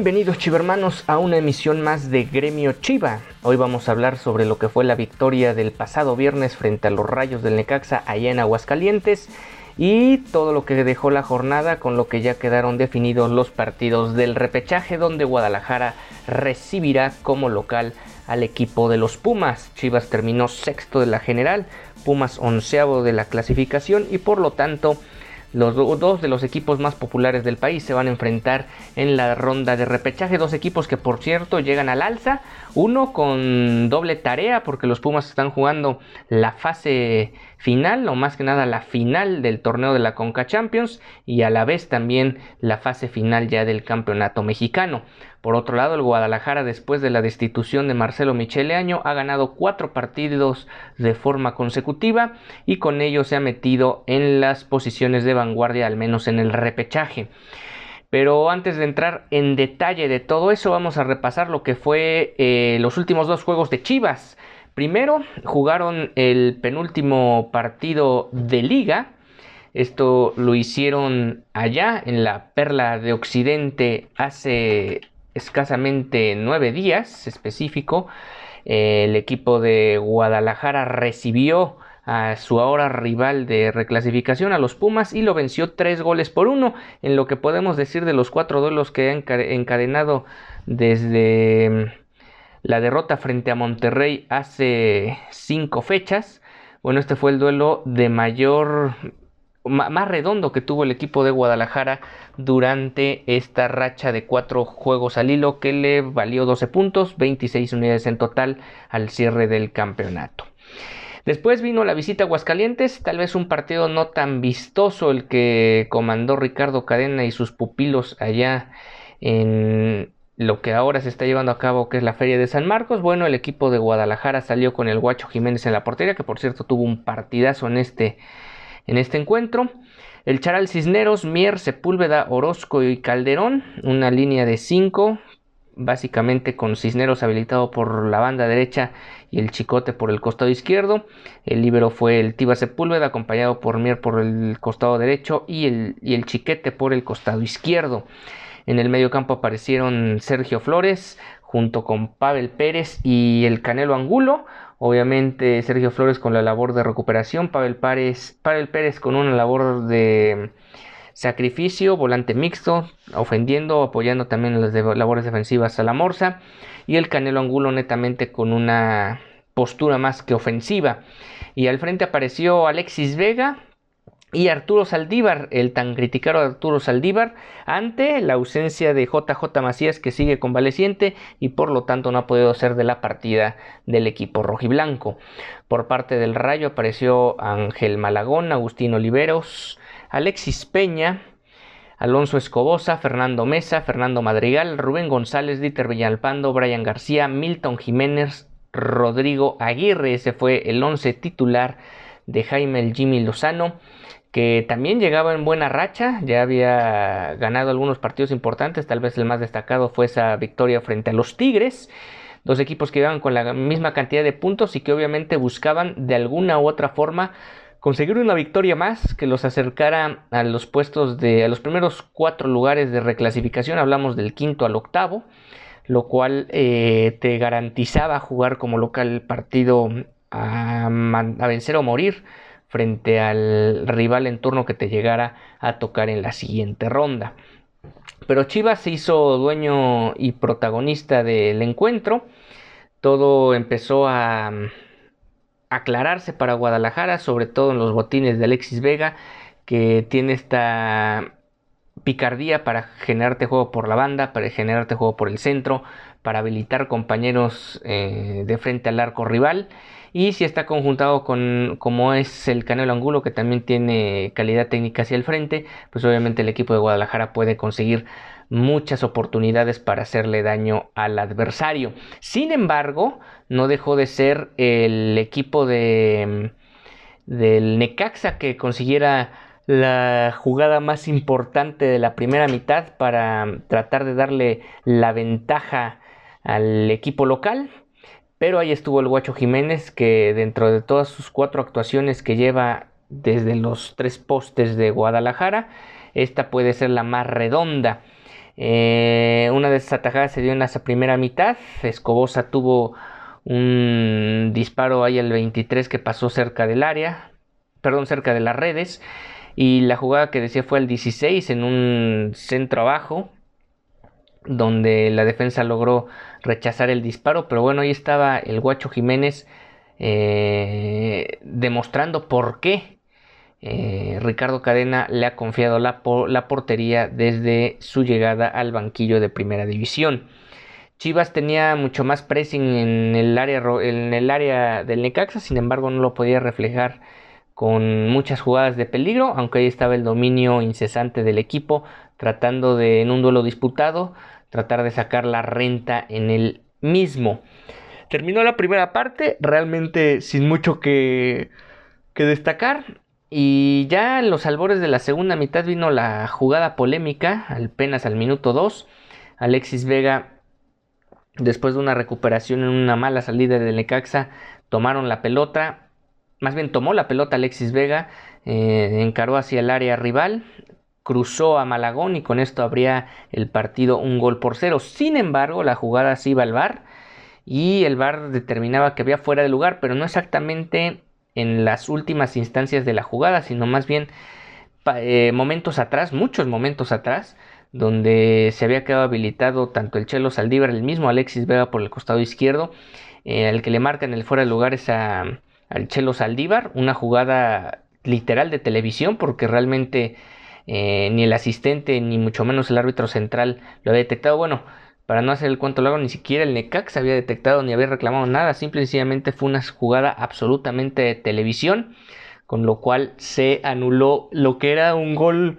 Bienvenidos chivermanos a una emisión más de Gremio Chiva. Hoy vamos a hablar sobre lo que fue la victoria del pasado viernes frente a los Rayos del Necaxa allá en Aguascalientes y todo lo que dejó la jornada con lo que ya quedaron definidos los partidos del repechaje donde Guadalajara recibirá como local al equipo de los Pumas. Chivas terminó sexto de la general, Pumas onceavo de la clasificación y por lo tanto los do- dos de los equipos más populares del país se van a enfrentar en la ronda de repechaje. Dos equipos que por cierto llegan al alza. Uno con doble tarea porque los Pumas están jugando la fase final o más que nada la final del torneo de la Conca Champions y a la vez también la fase final ya del campeonato mexicano. Por otro lado, el Guadalajara, después de la destitución de Marcelo Michele Año, ha ganado cuatro partidos de forma consecutiva y con ello se ha metido en las posiciones de vanguardia, al menos en el repechaje. Pero antes de entrar en detalle de todo eso, vamos a repasar lo que fue eh, los últimos dos juegos de Chivas. Primero, jugaron el penúltimo partido de liga. Esto lo hicieron allá en la Perla de Occidente hace escasamente nueve días específico. El equipo de Guadalajara recibió a su ahora rival de reclasificación a los Pumas y lo venció tres goles por uno en lo que podemos decir de los cuatro duelos que han enca- encadenado desde la derrota frente a Monterrey hace cinco fechas. Bueno, este fue el duelo de mayor ma- más redondo que tuvo el equipo de Guadalajara durante esta racha de cuatro juegos al hilo que le valió 12 puntos, 26 unidades en total al cierre del campeonato. Después vino la visita a Aguascalientes, tal vez un partido no tan vistoso el que comandó Ricardo Cadena y sus pupilos allá en lo que ahora se está llevando a cabo, que es la Feria de San Marcos. Bueno, el equipo de Guadalajara salió con el Guacho Jiménez en la portería, que por cierto tuvo un partidazo en este, en este encuentro. El Charal Cisneros, Mier, Sepúlveda, Orozco y Calderón, una línea de 5, básicamente con Cisneros habilitado por la banda derecha y el Chicote por el costado izquierdo. El líbero fue el Tiba Sepúlveda, acompañado por Mier por el costado derecho y el, y el Chiquete por el costado izquierdo. En el medio campo aparecieron Sergio Flores junto con Pavel Pérez y el Canelo Angulo. Obviamente Sergio Flores con la labor de recuperación, Pavel Pérez, Pavel Pérez con una labor de sacrificio, volante mixto, ofendiendo, apoyando también las labores defensivas a la Morsa. Y el Canelo Angulo netamente con una postura más que ofensiva. Y al frente apareció Alexis Vega, y Arturo Saldívar, el tan criticado Arturo Saldívar, ante la ausencia de JJ Macías que sigue convaleciente y por lo tanto no ha podido ser de la partida del equipo rojiblanco. Por parte del Rayo apareció Ángel Malagón, Agustín Oliveros, Alexis Peña, Alonso Escobosa, Fernando Mesa, Fernando Madrigal, Rubén González, Dieter Villalpando, Brian García, Milton Jiménez, Rodrigo Aguirre, ese fue el once titular de Jaime el Jimmy Lozano que también llegaba en buena racha, ya había ganado algunos partidos importantes, tal vez el más destacado fue esa victoria frente a los Tigres, dos equipos que iban con la misma cantidad de puntos y que obviamente buscaban de alguna u otra forma conseguir una victoria más que los acercara a los puestos de a los primeros cuatro lugares de reclasificación, hablamos del quinto al octavo, lo cual eh, te garantizaba jugar como local partido a vencer o morir frente al rival en turno que te llegara a tocar en la siguiente ronda. Pero Chivas se hizo dueño y protagonista del encuentro. Todo empezó a mm, aclararse para Guadalajara, sobre todo en los botines de Alexis Vega, que tiene esta picardía para generarte juego por la banda, para generarte juego por el centro, para habilitar compañeros eh, de frente al arco rival. Y si está conjuntado con como es el Canelo Angulo, que también tiene calidad técnica hacia el frente, pues obviamente el equipo de Guadalajara puede conseguir muchas oportunidades para hacerle daño al adversario. Sin embargo, no dejó de ser el equipo de del Necaxa que consiguiera la jugada más importante de la primera mitad para tratar de darle la ventaja al equipo local. Pero ahí estuvo el Guacho Jiménez que dentro de todas sus cuatro actuaciones que lleva desde los tres postes de Guadalajara, esta puede ser la más redonda. Eh, una de esas atajadas se dio en esa primera mitad. Escobosa tuvo un disparo ahí al 23 que pasó cerca del área, perdón, cerca de las redes. Y la jugada que decía fue al 16 en un centro abajo, donde la defensa logró rechazar el disparo. Pero bueno, ahí estaba el Guacho Jiménez eh, demostrando por qué eh, Ricardo Cadena le ha confiado la, la portería desde su llegada al banquillo de primera división. Chivas tenía mucho más pressing en el área, en el área del Necaxa, sin embargo no lo podía reflejar con muchas jugadas de peligro, aunque ahí estaba el dominio incesante del equipo, tratando de, en un duelo disputado, tratar de sacar la renta en el mismo. Terminó la primera parte, realmente sin mucho que, destacar. Y ya en los albores de la segunda mitad vino la jugada polémica, apenas al minuto 2. Alexis Vega, después de una recuperación en una mala salida del Necaxa, tomaron la pelota, más bien tomó la pelota Alexis Vega, eh, encaró hacia el área rival, cruzó a Malagón y con esto habría el partido un gol por cero. Sin embargo, la jugada se iba al VAR y el VAR determinaba que había fuera de lugar, pero no exactamente en las últimas instancias de la jugada, sino más bien eh, momentos atrás, muchos momentos atrás, donde se había quedado habilitado tanto el Chelo Saldívar, el mismo Alexis Vega por el costado izquierdo, eh, al que le marcan el fuera de lugar es a al Chelo Saldívar, una jugada literal de televisión porque realmente eh, ni el asistente ni mucho menos el árbitro central lo había detectado. Bueno, para no hacer el cuento largo, ni siquiera el Necax había detectado ni había reclamado nada, simple y sencillamente fue una jugada absolutamente de televisión, con lo cual se anuló lo que era un gol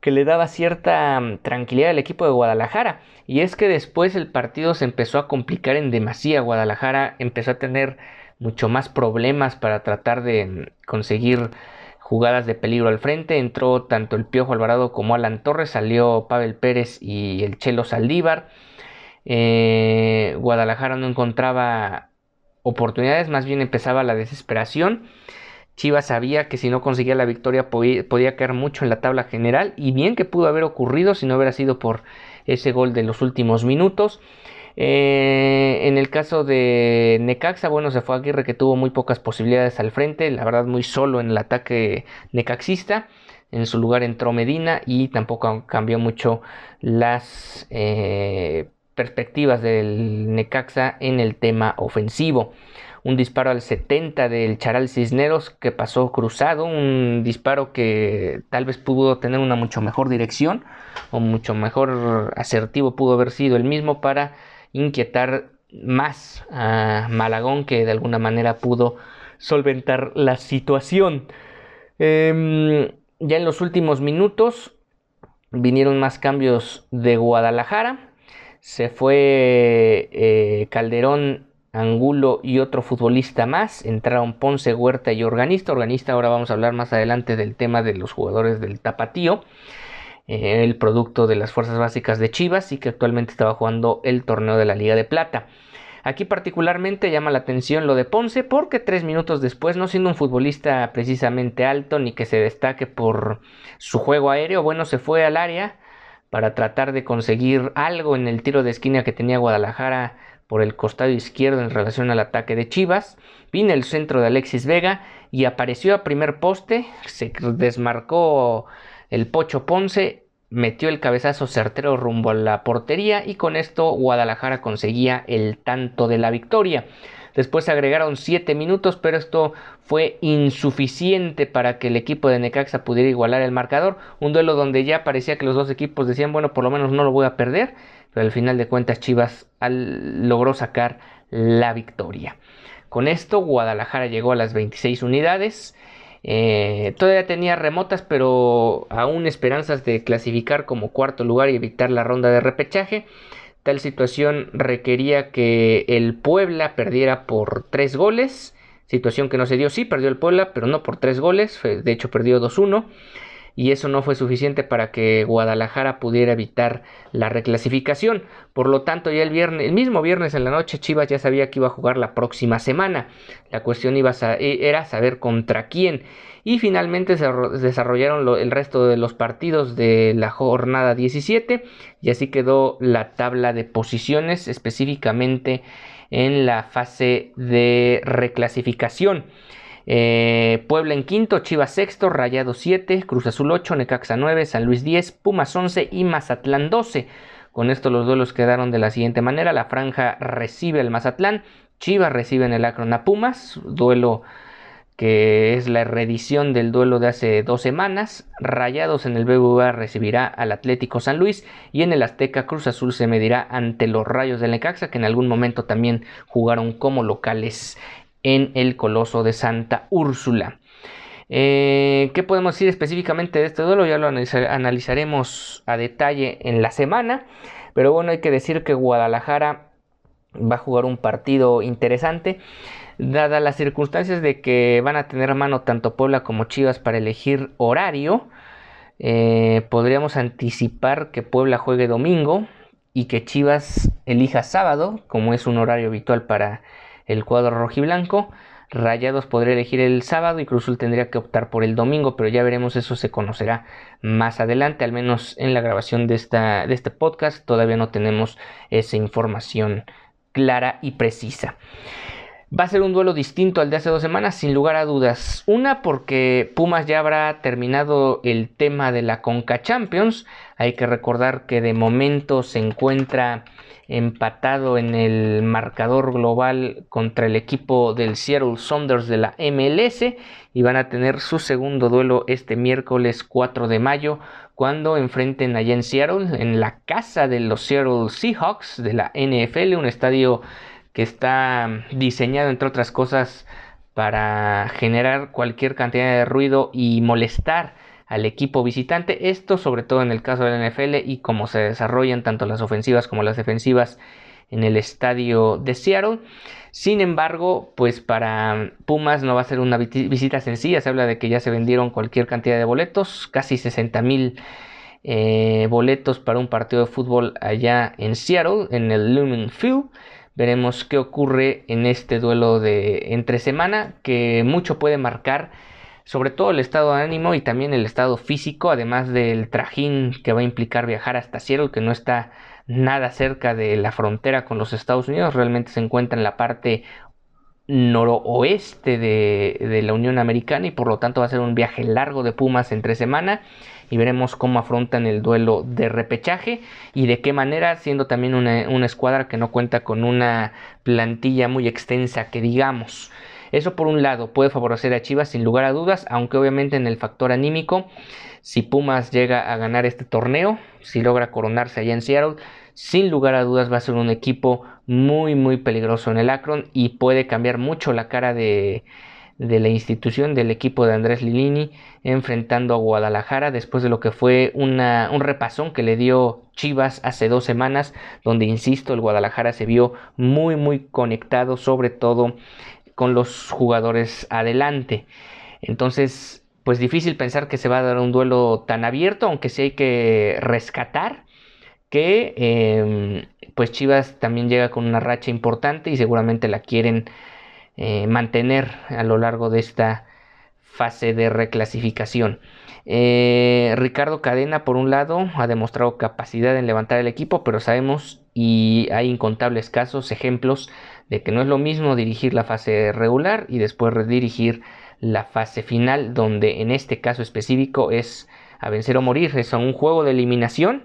que le daba cierta mm, tranquilidad al equipo de Guadalajara. Y es que después el partido se empezó a complicar en demasía. Guadalajara empezó a tener mucho más problemas para tratar de conseguir jugadas de peligro al frente. Entró tanto el Piojo Alvarado como Alan Torres, salió Pavel Pérez y el Chelo Saldívar. Eh, Guadalajara no encontraba oportunidades, más bien empezaba la desesperación. Chivas sabía que si no conseguía la victoria podía caer mucho en la tabla general y bien que pudo haber ocurrido si no hubiera sido por ese gol de los últimos minutos. Eh, en el caso de Necaxa, bueno, se fue Aguirre que tuvo muy pocas posibilidades al frente, la verdad muy solo en el ataque necaxista. En su lugar entró Medina y tampoco cambió mucho las eh, perspectivas del Necaxa en el tema ofensivo. Un disparo al 70 del Charal Cisneros que pasó cruzado, un disparo que tal vez pudo tener una mucho mejor dirección o mucho mejor asertivo pudo haber sido el mismo para inquietar más a Malagón que de alguna manera pudo solventar la situación. Em, ya en los últimos minutos vinieron más cambios de Guadalajara. Se fue eh, Calderón, Angulo y otro futbolista más. Entraron Ponce, Huerta y Organista. Organista, ahora vamos a hablar más adelante del tema de los jugadores del Tapatío. Eh, el producto de las fuerzas básicas de Chivas y que actualmente estaba jugando el torneo de la Liga de Plata. Aquí particularmente llama la atención lo de Ponce porque tres minutos después, no siendo un futbolista precisamente alto ni que se destaque por su juego aéreo, bueno, se fue al área para tratar de conseguir algo en el tiro de esquina que tenía Guadalajara por el costado izquierdo en relación al ataque de Chivas. Vino el centro de Alexis Vega y apareció a primer poste, se desmarcó el Pocho Ponce metió el cabezazo certero rumbo a la portería y con esto Guadalajara conseguía el tanto de la victoria. Después se agregaron 7 minutos, pero esto fue insuficiente para que el equipo de Necaxa pudiera igualar el marcador. Un duelo donde ya parecía que los dos equipos decían, bueno, por lo menos no lo voy a perder. Pero al final de cuentas Chivas logró sacar la victoria. Con esto Guadalajara llegó a las 26 unidades. Eh, todavía tenía remotas, pero aún esperanzas de clasificar como cuarto lugar y evitar la ronda de repechaje. Tal situación requería que el Puebla perdiera por tres goles. Situación que no se dio, sí, perdió el Puebla, pero no por tres goles. De hecho, perdió 2-1 y eso no fue suficiente para que Guadalajara pudiera evitar la reclasificación. Por lo tanto, ya el viernes, el mismo viernes en la noche, Chivas ya sabía que iba a jugar la próxima semana. La cuestión iba e, era saber contra quién. Y finalmente se desarrollaron el resto de los partidos de la jornada 17 y así quedó la tabla de posiciones específicamente en la fase de reclasificación. Eh, Puebla en quinto, Chivas sexto, Rayado 7, Cruz Azul 8, Necaxa 9, San Luis 10, Pumas 11 y Mazatlán 12. Con esto los duelos quedaron de la siguiente manera. La franja recibe el Mazatlán, Chivas recibe en el Acron Pumas, duelo que es la reedición del duelo de hace dos semanas. Rayados en el BBVA recibirá al Atlético San Luis y en el Azteca Cruz Azul se medirá ante los Rayos del Necaxa que en algún momento también jugaron como locales en el Coloso de Santa Úrsula. Eh, ¿Qué podemos decir específicamente de este duelo? Ya lo analizaremos a detalle en la semana. Pero bueno, hay que decir que Guadalajara va a jugar un partido interesante. Dadas las circunstancias de que van a tener a mano tanto Puebla como Chivas para elegir horario, eh, podríamos anticipar que Puebla juegue domingo y que Chivas elija sábado, como es un horario habitual para el cuadro rojiblanco. Rayados podría elegir el sábado y Cruzul tendría que optar por el domingo, pero ya veremos, eso se conocerá más adelante, al menos en la grabación de, esta, de este podcast todavía no tenemos esa información clara y precisa. Va a ser un duelo distinto al de hace dos semanas, sin lugar a dudas. Una porque Pumas ya habrá terminado el tema de la Conca Champions. Hay que recordar que de momento se encuentra empatado en el marcador global contra el equipo del Seattle Saunders de la MLS y van a tener su segundo duelo este miércoles 4 de mayo cuando enfrenten allá en Seattle en la casa de los Seattle Seahawks de la NFL, un estadio que está diseñado entre otras cosas para generar cualquier cantidad de ruido y molestar al equipo visitante. Esto sobre todo en el caso del NFL y cómo se desarrollan tanto las ofensivas como las defensivas en el estadio de Seattle. Sin embargo, pues para Pumas no va a ser una visita sencilla. Se habla de que ya se vendieron cualquier cantidad de boletos, casi 60 mil eh, boletos para un partido de fútbol allá en Seattle, en el Lumen Field. Veremos qué ocurre en este duelo de entre semana, que mucho puede marcar sobre todo el estado de ánimo y también el estado físico, además del trajín que va a implicar viajar hasta Seattle, que no está nada cerca de la frontera con los Estados Unidos, realmente se encuentra en la parte noroeste de, la Unión Americana y por lo tanto va a ser un viaje largo de Pumas entre semana y veremos cómo afrontan el duelo de repechaje y de qué manera, siendo también una, una escuadra que no cuenta con una plantilla muy extensa que digamos. Eso por un lado puede favorecer a Chivas sin lugar a dudas, aunque obviamente en el factor anímico, si Pumas llega a ganar este torneo, si logra coronarse allá en Seattle, sin lugar a dudas va a ser un equipo muy muy peligroso en el Akron y puede cambiar mucho la cara de, de la institución del equipo de Andrés Lilini enfrentando a Guadalajara después de lo que fue una, un repasón que le dio Chivas hace dos semanas donde insisto el Guadalajara se vio muy muy conectado sobre todo con los jugadores adelante. Entonces, pues difícil pensar que se va a dar un duelo tan abierto, aunque sí hay que rescatar que em, pues Chivas también llega con una racha importante y seguramente la quieren eh, mantener a lo largo de esta fase de reclasificación. Eh, Ricardo Cadena, por un lado, ha demostrado capacidad en levantar el equipo, pero sabemos y hay incontables casos, ejemplos de que no es lo mismo dirigir la fase regular y después redirigir la fase final, donde en este caso específico es a vencer o morir. Es un juego de eliminación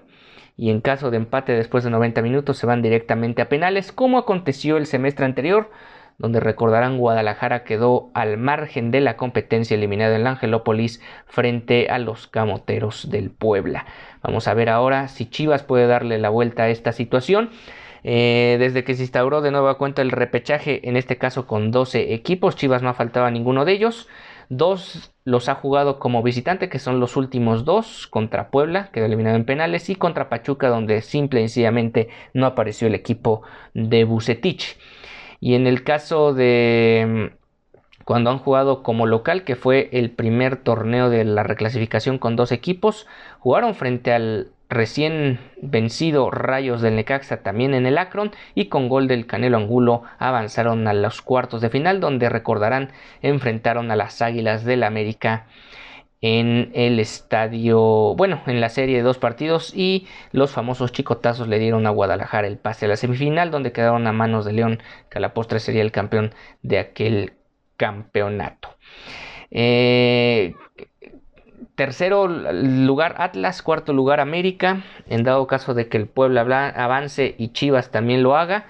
y en caso de empate después de 90 minutos se van directamente a penales, como aconteció el semestre anterior, donde recordarán Guadalajara quedó al margen de la competencia eliminada en la Angelópolis frente a los Camoteros del Puebla. Vamos a ver ahora si Chivas puede darle la vuelta a esta situación. Eh, desde que se instauró de nueva cuenta el repechaje, en este caso con 12 equipos, Chivas no faltaba ninguno de ellos. Dos los ha jugado como visitante, que son los últimos dos, contra Puebla, quedó eliminado en penales, y contra Pachuca, donde simple y sencillamente no apareció el equipo de Bucetich. Y en el caso de mm, cuando han jugado como local, que fue el primer torneo de la reclasificación con dos equipos, jugaron frente al recién vencido Rayos del Necaxa también en el Akron y con gol del Canelo Angulo avanzaron a los cuartos de final donde recordarán enfrentaron a las Águilas del América en el estadio, bueno, en la serie de dos partidos y los famosos chicotazos le dieron a Guadalajara el pase a la semifinal donde quedaron a manos de León que a la postre sería el campeón de aquel campeonato. Eh, Tercero lugar Atlas, cuarto lugar América, en dado caso de que el Puebla avance y Chivas también lo haga.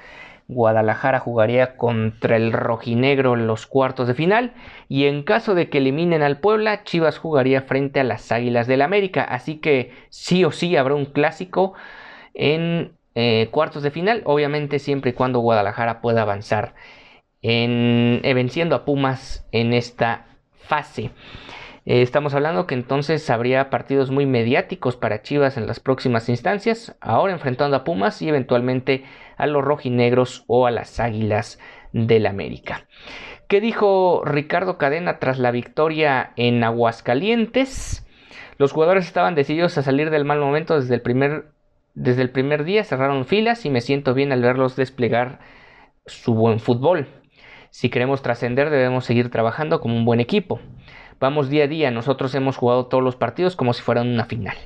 Guadalajara jugaría contra el rojinegro en los cuartos de final y en caso de que eliminen al Puebla, Chivas jugaría frente a las Águilas del América. Así que sí o sí habrá un clásico en eh, cuartos de final, obviamente siempre y cuando Guadalajara pueda avanzar en, eh, venciendo a Pumas en esta fase. Eh, estamos hablando que entonces habría partidos muy mediáticos para Chivas en las próximas instancias, ahora enfrentando a Pumas y eventualmente a los rojinegros o a las águilas del América. ¿Qué dijo Ricardo Cadena tras la victoria en Aguascalientes? Los jugadores estaban decididos a salir del mal momento desde el primer, desde el primer día, cerraron filas y me siento bien al verlos desplegar su buen fútbol. Si queremos trascender debemos seguir trabajando como un buen equipo. Vamos día a día, nosotros hemos jugado todos los partidos como si fueran una final.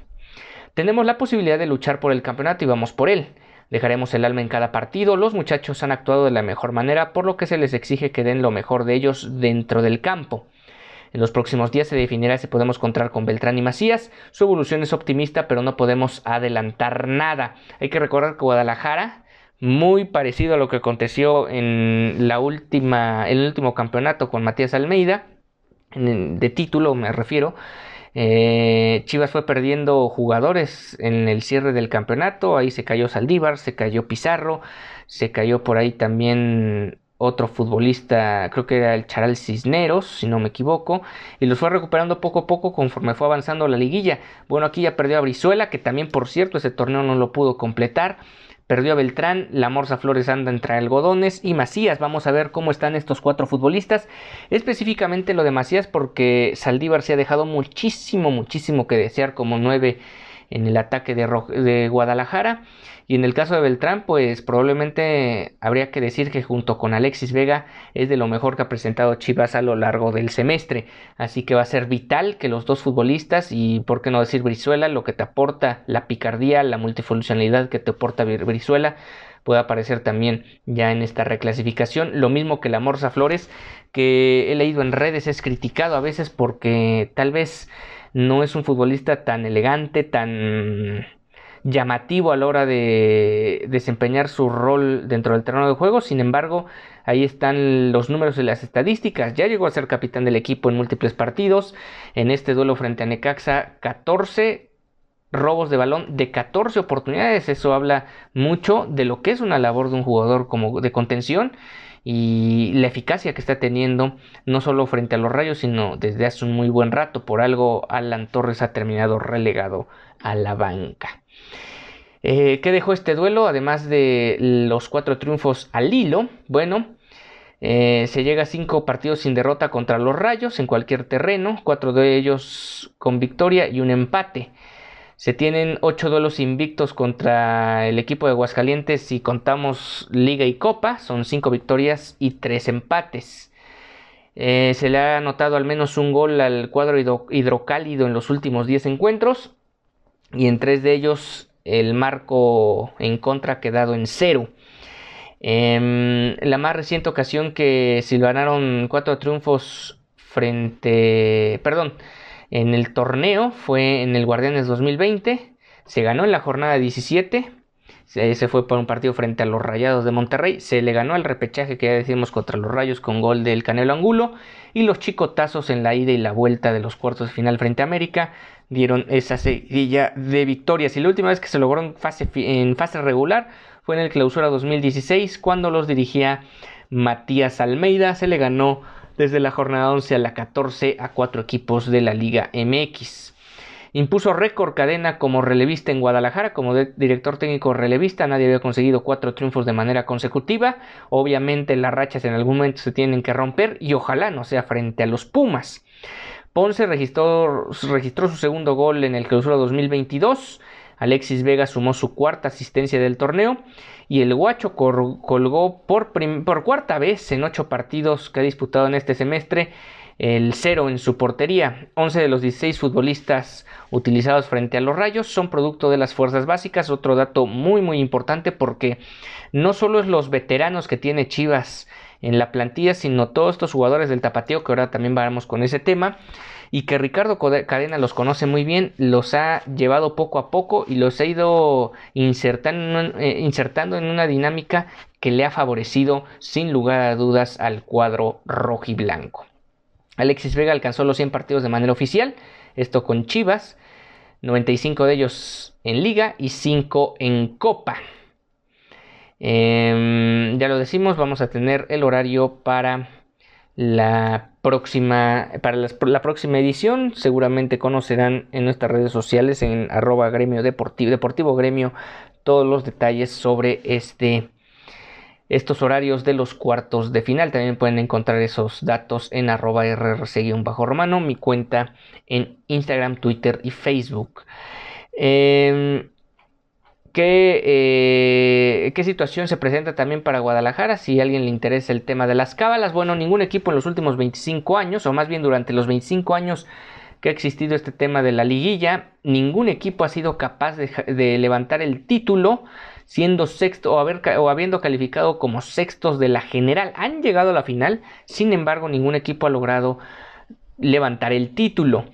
Tenemos la posibilidad de luchar por el campeonato y vamos por él. Dejaremos el alma en cada partido, los muchachos han actuado de la mejor manera, por lo que se les exige que den lo mejor de ellos dentro del campo. En los próximos días se definirá si podemos contar con Beltrán y Macías. Su evolución es optimista, pero no podemos adelantar nada. Hay que recordar que Guadalajara, muy parecido a lo que aconteció en la última, el último campeonato con Matías Almeida, de título me refiero, eh, Chivas fue perdiendo jugadores en el cierre del campeonato. Ahí se cayó Saldívar, se cayó Pizarro, se cayó por ahí también otro futbolista, creo que era el Charal Cisneros, si no me equivoco, y los fue recuperando poco a poco conforme fue avanzando la liguilla. Bueno, aquí ya perdió a Brizuela, que también por cierto ese torneo no lo pudo completar. Perdió a Beltrán, la Morsa Flores anda entre algodones y Macías. Vamos a ver cómo están estos cuatro futbolistas. Específicamente lo de Macías porque Saldívar se ha dejado muchísimo, muchísimo que desear como nueve en el ataque de, Guadalajara. Y en el caso de Beltrán, pues probablemente habría que decir que junto con Alexis Vega es de lo mejor que ha presentado Chivas a lo largo del semestre. Así que va a ser vital que los dos futbolistas y por qué no decir Brizuela, lo que te aporta la picardía, la multifuncionalidad que te aporta Brizuela, pueda aparecer también ya en esta reclasificación. Lo mismo que la Morsa Flores, que he leído en redes, es criticado a veces porque tal vez no es un futbolista tan elegante, tan llamativo a la hora de desempeñar su rol dentro del terreno de juego. Sin embargo, ahí están los números y las estadísticas. Ya llegó a ser capitán del equipo en múltiples partidos. En este duelo frente a Necaxa, 14 robos de balón de 14 oportunidades. Eso habla mucho de lo que es una labor de un jugador como de contención y la eficacia que está teniendo no solo frente a los rayos sino desde hace un muy buen rato. Por algo Alan Torres ha terminado relegado a la banca. Eh, ¿qué dejó este duelo? además de los cuatro triunfos al hilo bueno eh, se llega a cinco partidos sin derrota contra los rayos en cualquier terreno cuatro de ellos con victoria y un empate se tienen ocho duelos invictos contra el equipo de Aguascalientes si contamos Liga y Copa. Son cinco victorias y tres empates. Eh, se le ha anotado al menos un gol al cuadro hidrocálido en los últimos 10 encuentros. Y en tres de ellos el marco en contra ha quedado en cero. Em, la más reciente ocasión que ganaron cuatro triunfos frente... Perdón en el torneo fue en el Guardianes 2020, se ganó en la jornada 17 se fue por un partido frente a los Rayados de Monterrey. Se le ganó el repechaje que ya decimos contra los Rayos con gol del Canelo Angulo. Y los chicotazos en la ida y la vuelta de los cuartos de final frente a América dieron esa seguilla de victorias. Y la última vez que se logró en fase, en fase regular fue en el clausura 2016 cuando los dirigía Matías Almeida. Se le ganó desde la jornada 11 a la 14 a cuatro equipos de la Liga MX. Impuso récord cadena como relevista en Guadalajara, como director técnico relevista. Nadie había conseguido cuatro triunfos de manera consecutiva. Obviamente las rachas en algún momento se tienen que romper y ojalá no sea frente a los Pumas. Ponce registró, registró su segundo gol en el clausura 2022. Alexis Vega sumó su cuarta asistencia del torneo y el Guacho colgó por, cuarta vez en ocho partidos que ha disputado en este semestre el cero en su portería. 11 de los 16 futbolistas utilizados frente a los Rayos son producto de las fuerzas básicas. Otro dato muy muy importante porque no solo es los veteranos que tiene Chivas en la plantilla, sino todos estos jugadores del tapateo que ahora también vamos con ese tema y que Ricardo Cadena los conoce muy bien, los ha llevado poco a poco y los ha ido insertando, eh, insertando en una dinámica que le ha favorecido sin lugar a dudas al cuadro rojiblanco. Alexis Vega alcanzó los 100 partidos de manera oficial, esto con Chivas, 95 de ellos en liga y 5 en copa. Em, ya lo decimos, vamos a tener el horario para la próxima, para la, próxima edición. Seguramente conocerán en nuestras redes sociales, en arroba gremio deportivo, gremio, todos los detalles sobre este estos horarios de los cuartos de final. También pueden encontrar esos datos en arroba bajo romano mi cuenta en Instagram, Twitter y Facebook. Em, ¿qué, eh, ¿Qué situación se presenta también para Guadalajara? Si a alguien le interesa el tema de las cábalas, bueno, ningún equipo en los últimos 25 años, o más bien durante los 25 años que ha existido este tema de la liguilla, ningún equipo ha sido capaz de levantar el título siendo sexto o, haber, o habiendo calificado como sextos de la general. Han llegado a la final, sin embargo ningún equipo ha logrado levantar el título.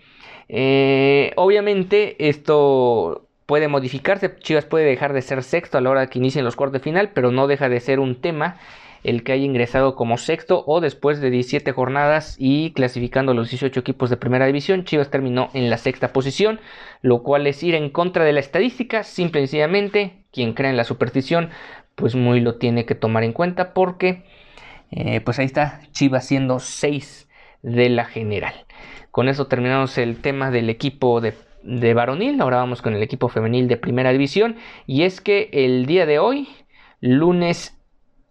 Eh, obviamente esto puede modificarse, Chivas puede dejar de ser sexto a la hora que inicien los cuartos de final, pero no deja de ser un tema el que haya ingresado como sexto o después de 17 jornadas y clasificando los 18 equipos de primera división, Chivas terminó en la sexta posición, lo cual es ir en contra de la estadística, simple y sencillamente, quien cree en la superstición, pues muy lo tiene que tomar en cuenta porque, eh, pues ahí está, Chivas siendo 6 de la general. Con eso terminamos el tema del equipo de de varonil, ahora vamos con el equipo femenil de primera división y es que el día de hoy, lunes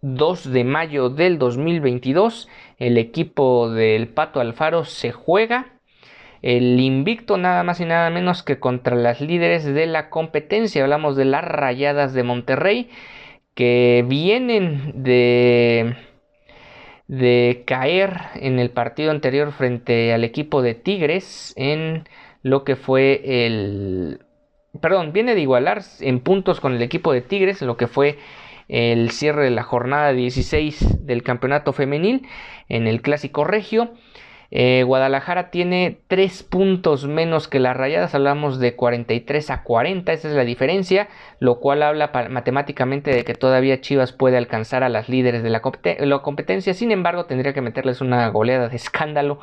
2 de mayo del 2022, el equipo del Pato Alfaro se juega el invicto nada más y nada menos que contra las líderes de la competencia. Hablamos de las Rayadas de Monterrey que vienen de de caer en el partido anterior frente al equipo de Tigres en lo que fue el perdón, viene de igualar en puntos con el equipo de Tigres, lo que fue el cierre de la jornada 16 del campeonato femenil en el clásico regio. Eh, Guadalajara tiene 3 puntos menos que las rayadas, hablamos de 43 a 40, esa es la diferencia, lo cual habla matemáticamente de que todavía Chivas puede alcanzar a las líderes de la, competencia, sin embargo tendría que meterles una goleada de escándalo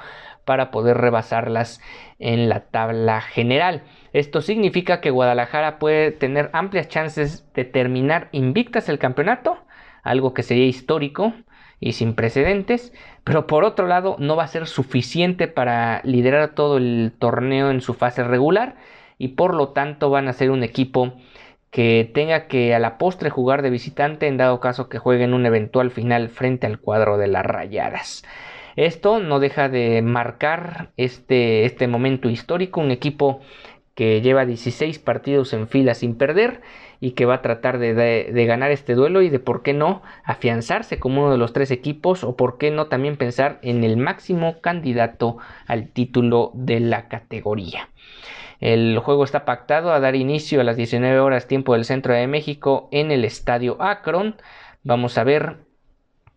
para poder rebasarlas en la tabla general. Esto significa que Guadalajara puede tener amplias chances de terminar invictas el campeonato, algo que sería histórico y sin precedentes, pero por otro lado no va a ser suficiente para liderar todo el torneo en su fase regular y por lo tanto van a ser un equipo que tenga que a la postre jugar de visitante en dado caso que jueguen un eventual final frente al cuadro de las rayadas. Esto no deja de marcar este, este momento histórico, un equipo que lleva 16 partidos en fila sin perder y que va a tratar de, ganar este duelo y de por qué no afianzarse como uno de los tres equipos o por qué no también pensar en el máximo candidato al título de la categoría. El juego está pactado a dar inicio a las 19 horas tiempo del centro de México en el estadio Akron. Vamos a ver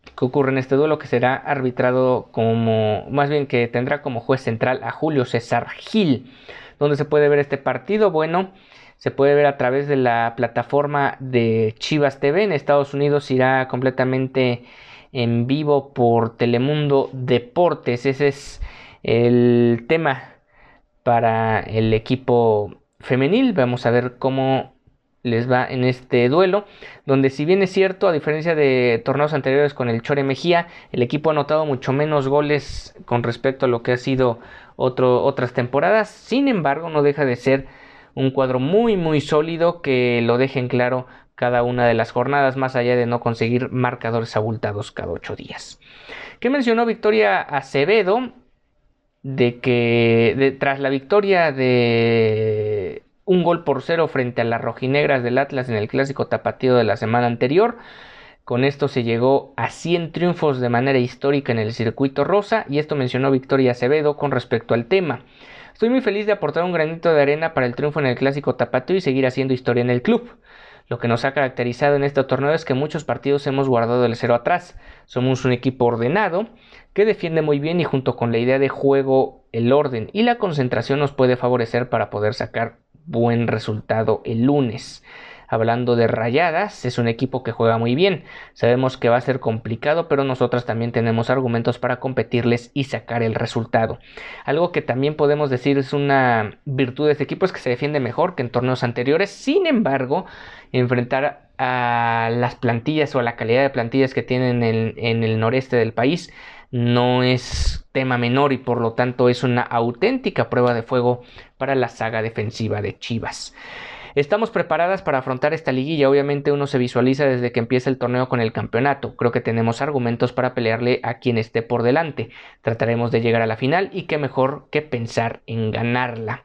que ocurre en este duelo que será arbitrado como, más bien que tendrá como juez central a Julio César Gil. donde se puede ver este partido? Bueno, se puede ver a través de la plataforma de Chivas TV. En Estados Unidos irá completamente en vivo por Telemundo Deportes. Ese es el tema para el equipo femenil. Vamos a ver cómo les va en este duelo, donde si bien es cierto, a diferencia de torneos anteriores con el Chore Mejía, el equipo ha anotado mucho menos goles con respecto a lo que ha sido otras temporadas, sin embargo no deja de ser un cuadro muy muy sólido que lo dejen claro cada una de las jornadas, más allá de no conseguir marcadores abultados cada ocho días. ¿Qué mencionó Victoria Acevedo? De que tras la victoria de un gol por cero frente a las rojinegras del Atlas en el clásico tapatío de la semana anterior. Con esto se llegó a 100 triunfos de manera histórica en el circuito rosa y esto mencionó Victoria Acevedo con respecto al tema. Estoy muy feliz de aportar un granito de arena para el triunfo en el clásico tapatío y seguir haciendo historia en el club. Lo que nos ha caracterizado en este torneo es que muchos partidos hemos guardado el cero atrás. Somos un equipo ordenado que defiende muy bien y junto con la idea de juego, el orden y la concentración nos puede favorecer para poder sacar buen resultado el lunes. Hablando de Rayadas, es un equipo que juega muy bien. Sabemos que va a ser complicado, pero nosotras también tenemos argumentos para competirles y sacar el resultado. Algo que también podemos decir es una virtud de este equipo es que se defiende mejor que en torneos anteriores. Sin embargo, enfrentar a las plantillas o a la calidad de plantillas que tienen en, en el noreste del país no es tema menor y por lo tanto es una auténtica prueba de fuego para la saga defensiva de Chivas. Estamos preparadas para afrontar esta liguilla, obviamente uno se visualiza desde que empieza el torneo con el campeonato, creo que tenemos argumentos para pelearle a quien esté por delante, trataremos de llegar a la final y qué mejor que pensar en ganarla.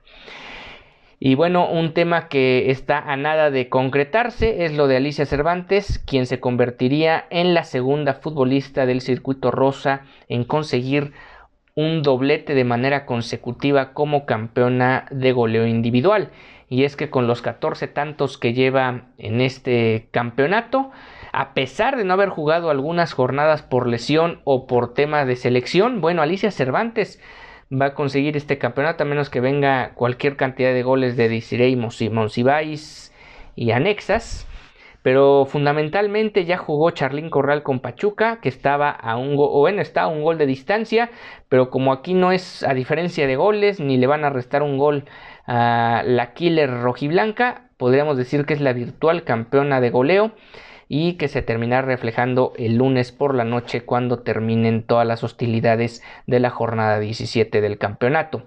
Y bueno, un tema que está a nada de concretarse es lo de Alicia Cervantes, quien se convertiría en la segunda futbolista del circuito rosa en conseguir un doblete de manera consecutiva como campeona de goleo individual. Y es que con los 14 tantos que lleva en este campeonato, a pesar de no haber jugado algunas jornadas por lesión o por tema de selección, bueno, Alicia Cervantes va a conseguir este campeonato a menos que venga cualquier cantidad de goles de Disirey, Monsiváis y anexas. Pero fundamentalmente ya jugó Charlín Corral con Pachuca, que estaba a un gol, o bueno, está a un gol de distancia, pero como aquí no es a diferencia de goles, ni le van a restar un gol a la Killer Rojiblanca, podríamos decir que es la virtual campeona de goleo y que se terminará reflejando el lunes por la noche cuando terminen todas las hostilidades de la jornada 17 del campeonato.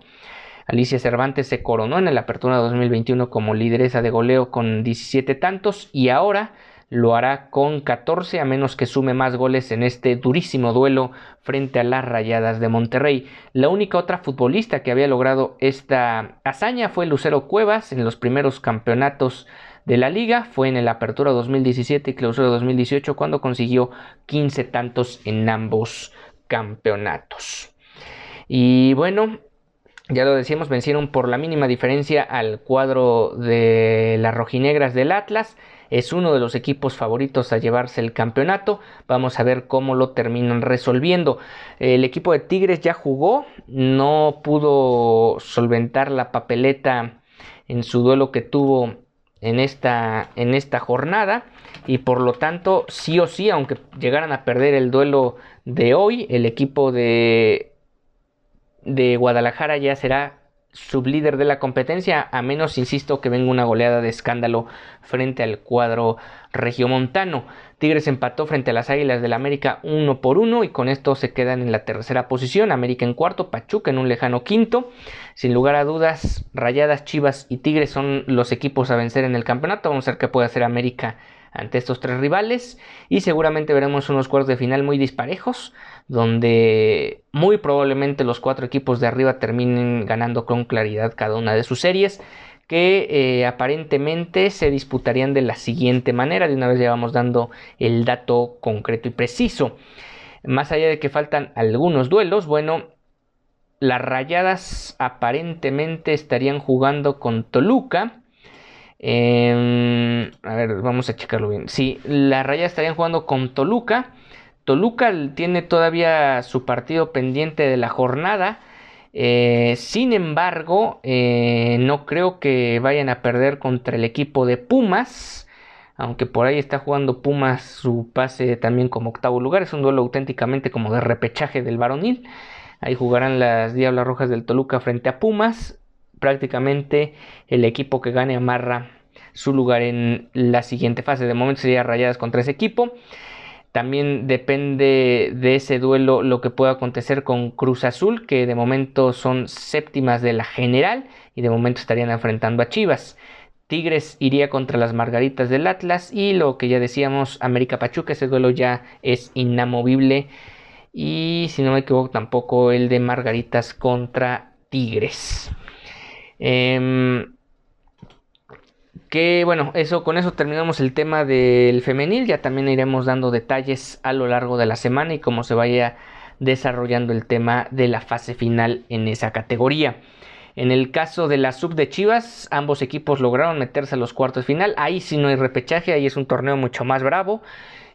Alicia Cervantes se coronó en la Apertura 2021 como lideresa de goleo con 17 tantos y ahora lo hará con 14 a menos que sume más goles en este durísimo duelo frente a las Rayadas de Monterrey. La única otra futbolista que había logrado esta hazaña fue Lucero Cuevas en los primeros campeonatos de la liga fue en el Apertura 2017 y Clausura 2018 cuando consiguió 15 tantos en ambos campeonatos. Y bueno, ya lo decíamos, vencieron por la mínima diferencia al cuadro de las rojinegras del Atlas. Es uno de los equipos favoritos a llevarse el campeonato. Vamos a ver cómo lo terminan resolviendo. El equipo de Tigres ya jugó, no pudo solventar la papeleta en su duelo que tuvo en esta, en esta jornada y por lo tanto sí o sí, aunque llegaran a perder el duelo de hoy, el equipo de, de Guadalajara ya será sublíder de la competencia, a menos, insisto, que venga una goleada de escándalo frente al cuadro regiomontano. Tigres empató frente a las Águilas del América uno por uno y con esto se quedan en la tercera posición, América en cuarto, Pachuca en un lejano quinto. Sin lugar a dudas, Rayadas, Chivas y Tigres son los equipos a vencer en el campeonato. Vamos a ver qué puede hacer América ante estos tres rivales. Y seguramente veremos unos cuartos de final muy disparejos donde muy probablemente los cuatro equipos de arriba terminen ganando con claridad cada una de sus series que eh, aparentemente se disputarían de la siguiente manera. De una vez ya vamos dando el dato concreto y preciso. Más allá de que faltan algunos duelos bueno las rayadas aparentemente estarían jugando con Toluca Em, a ver, vamos a checarlo bien. Sí, las rayas estarían jugando con Toluca. Toluca tiene todavía su partido pendiente de la jornada. Eh, sin embargo, eh, no creo que vayan a perder contra el equipo de Pumas. Aunque por ahí está jugando Pumas su pase también como octavo lugar. Es un duelo auténticamente como de repechaje del varonil. Ahí jugarán las Diablas Rojas del Toluca frente a Pumas. Prácticamente el equipo que gane amarra su lugar en la siguiente fase. De momento sería Rayadas contra ese equipo. También depende de ese duelo lo que pueda acontecer con Cruz Azul, que de momento son séptimas de la general y de momento estarían enfrentando a Chivas. Tigres iría contra las Margaritas del Atlas y lo que ya decíamos, América Pachuca, ese duelo ya es inamovible. Y si no me equivoco, tampoco el de Margaritas contra Tigres. Em, que bueno, eso con eso terminamos el tema del femenil, ya también iremos dando detalles a lo largo de la semana y cómo se vaya desarrollando el tema de la fase final en esa categoría. En el caso de la sub de Chivas, ambos equipos lograron meterse a los cuartos de final. Ahí sí no hay repechaje, ahí es un torneo mucho más bravo.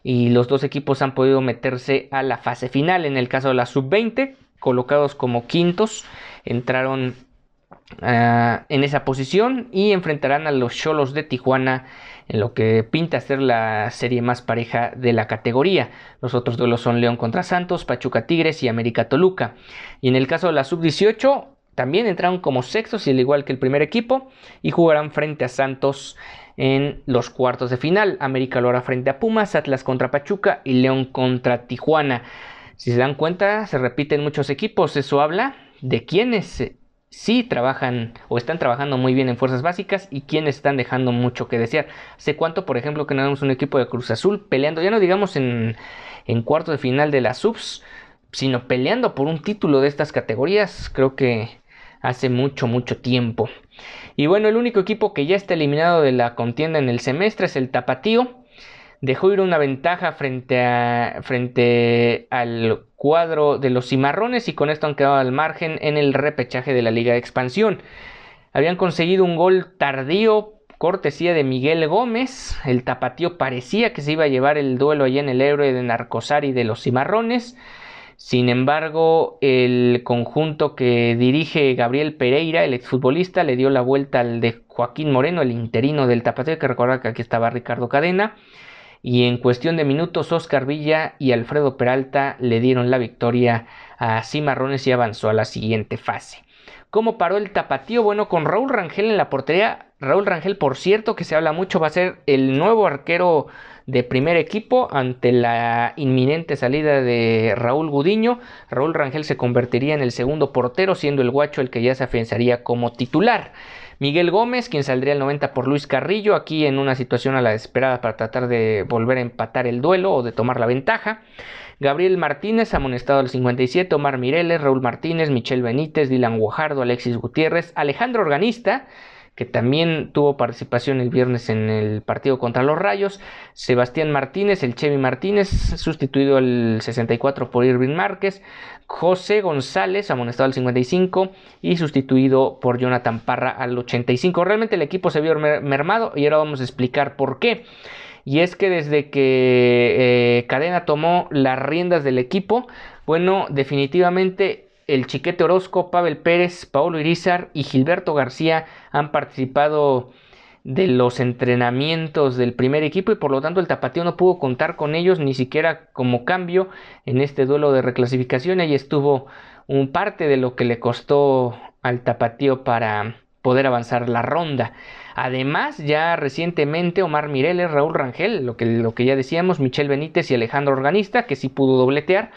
Y los dos equipos han podido meterse a la fase final. En el caso de la sub 20, colocados como quintos, entraron Ah, en esa posición y enfrentarán a los Cholos de Tijuana en lo que pinta ser la serie más pareja de la categoría. Los otros duelos son León contra Santos, Pachuca Tigres y América Toluca. Y en el caso de la sub-18 también entraron como sextos y al igual que el primer equipo y jugarán frente a Santos en los cuartos de final. América lo hará frente a Pumas, Atlas contra Pachuca y León contra Tijuana. Si se dan cuenta, se repiten muchos equipos. Eso habla de quiénes sí trabajan o están trabajando muy bien en fuerzas básicas y quienes están dejando mucho que desear. Sé cuánto, por ejemplo, que no vemos un equipo de Cruz Azul peleando, ya no digamos en, en cuarto de final de las subs, sino peleando por un título de estas categorías, creo que hace mucho, mucho tiempo. Y bueno, el único equipo que ya está eliminado de la contienda en el semestre es el Tapatío dejó ir una ventaja frente, a, frente al cuadro de los cimarrones y con esto han quedado al margen en el repechaje de la Liga de Expansión. Habían conseguido un gol tardío, cortesía de Miguel Gómez. El tapatío parecía que se iba a llevar el duelo allá en el héroe de Narcosari de los cimarrones. Sin embargo, el conjunto que dirige Gabriel Pereira, el exfutbolista, le dio la vuelta al de Joaquín Moreno, el interino del tapatío, que recuerda que aquí estaba Ricardo Cadena y en cuestión de minutos Oscar Villa y Alfredo Peralta le dieron la victoria a Cimarrones y avanzó a la siguiente fase. ¿Cómo paró el tapatío? Bueno, con Raúl Rangel en la portería. Raúl Rangel, por cierto, que se habla mucho, va a ser el nuevo arquero de primer equipo ante la inminente salida de Raúl Gudiño. Raúl Rangel se convertiría en el segundo portero, siendo el guacho el que ya se afianzaría como titular. Miguel Gómez, quien saldría el 90 por Luis Carrillo, aquí en una situación a la desesperada para tratar de volver a empatar el duelo o de tomar la ventaja. Gabriel Martínez, amonestado al 57, Omar Mireles, Raúl Martínez, Michel Benítez, Dylan Guajardo, Alexis Gutiérrez, Alejandro Organista, que también tuvo participación el viernes en el partido contra los Rayos, Sebastián Martínez, el Chevy Martínez, sustituido al 64 por Irving Márquez, José González, amonestado al 55 y sustituido por Jonathan Parra al 85. Realmente el equipo se vio mermado y ahora vamos a explicar por qué. Y es que desde que eh, Cadena tomó las riendas del equipo, bueno, definitivamente el Chiquete Orozco, Pavel Pérez, Paulo Irizar y Gilberto García han participado de los entrenamientos del primer equipo y por lo tanto el Tapatío no pudo contar con ellos ni siquiera como cambio en este duelo de reclasificación. Ahí estuvo un parte de lo que le costó al Tapatío para poder avanzar la ronda. Además, ya recientemente Omar Mireles, Raúl Rangel, lo que, lo que ya decíamos, Michel Benítez y Alejandro Organista, que sí pudo dobletear,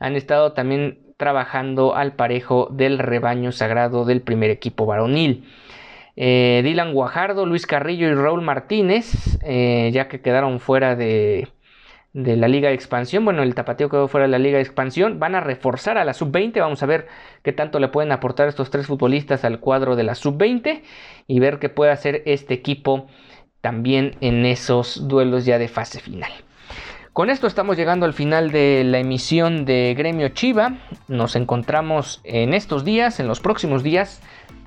han estado también trabajando al parejo del rebaño sagrado del primer equipo varonil. Eh, Dylan Guajardo, Luis Carrillo y Raúl Martínez, eh, ya que quedaron fuera de, la Liga de Expansión. Bueno, el Tapateo quedó fuera de la Liga de Expansión. Van a reforzar a la Sub-20. Vamos a ver qué tanto le pueden aportar estos tres futbolistas al cuadro de la Sub-20 y ver qué puede hacer este equipo también en esos duelos ya de fase final. Con esto estamos llegando al final de la emisión de Gremio Chiva. Nos encontramos en estos días, en los próximos días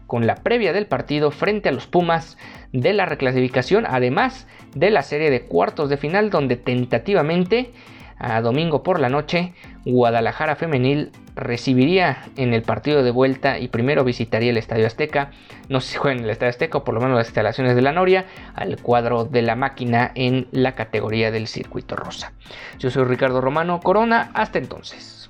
con la previa del partido frente a los Pumas de la reclasificación, además de la serie de cuartos de final donde tentativamente a domingo por la noche, Guadalajara Femenil recibiría en el partido de vuelta y primero visitaría el Estadio Azteca, no sé si juega en el Estadio Azteca o por lo menos las instalaciones de la Noria, al cuadro de la máquina en la categoría del circuito rosa. Yo soy Ricardo Romano Corona, hasta entonces.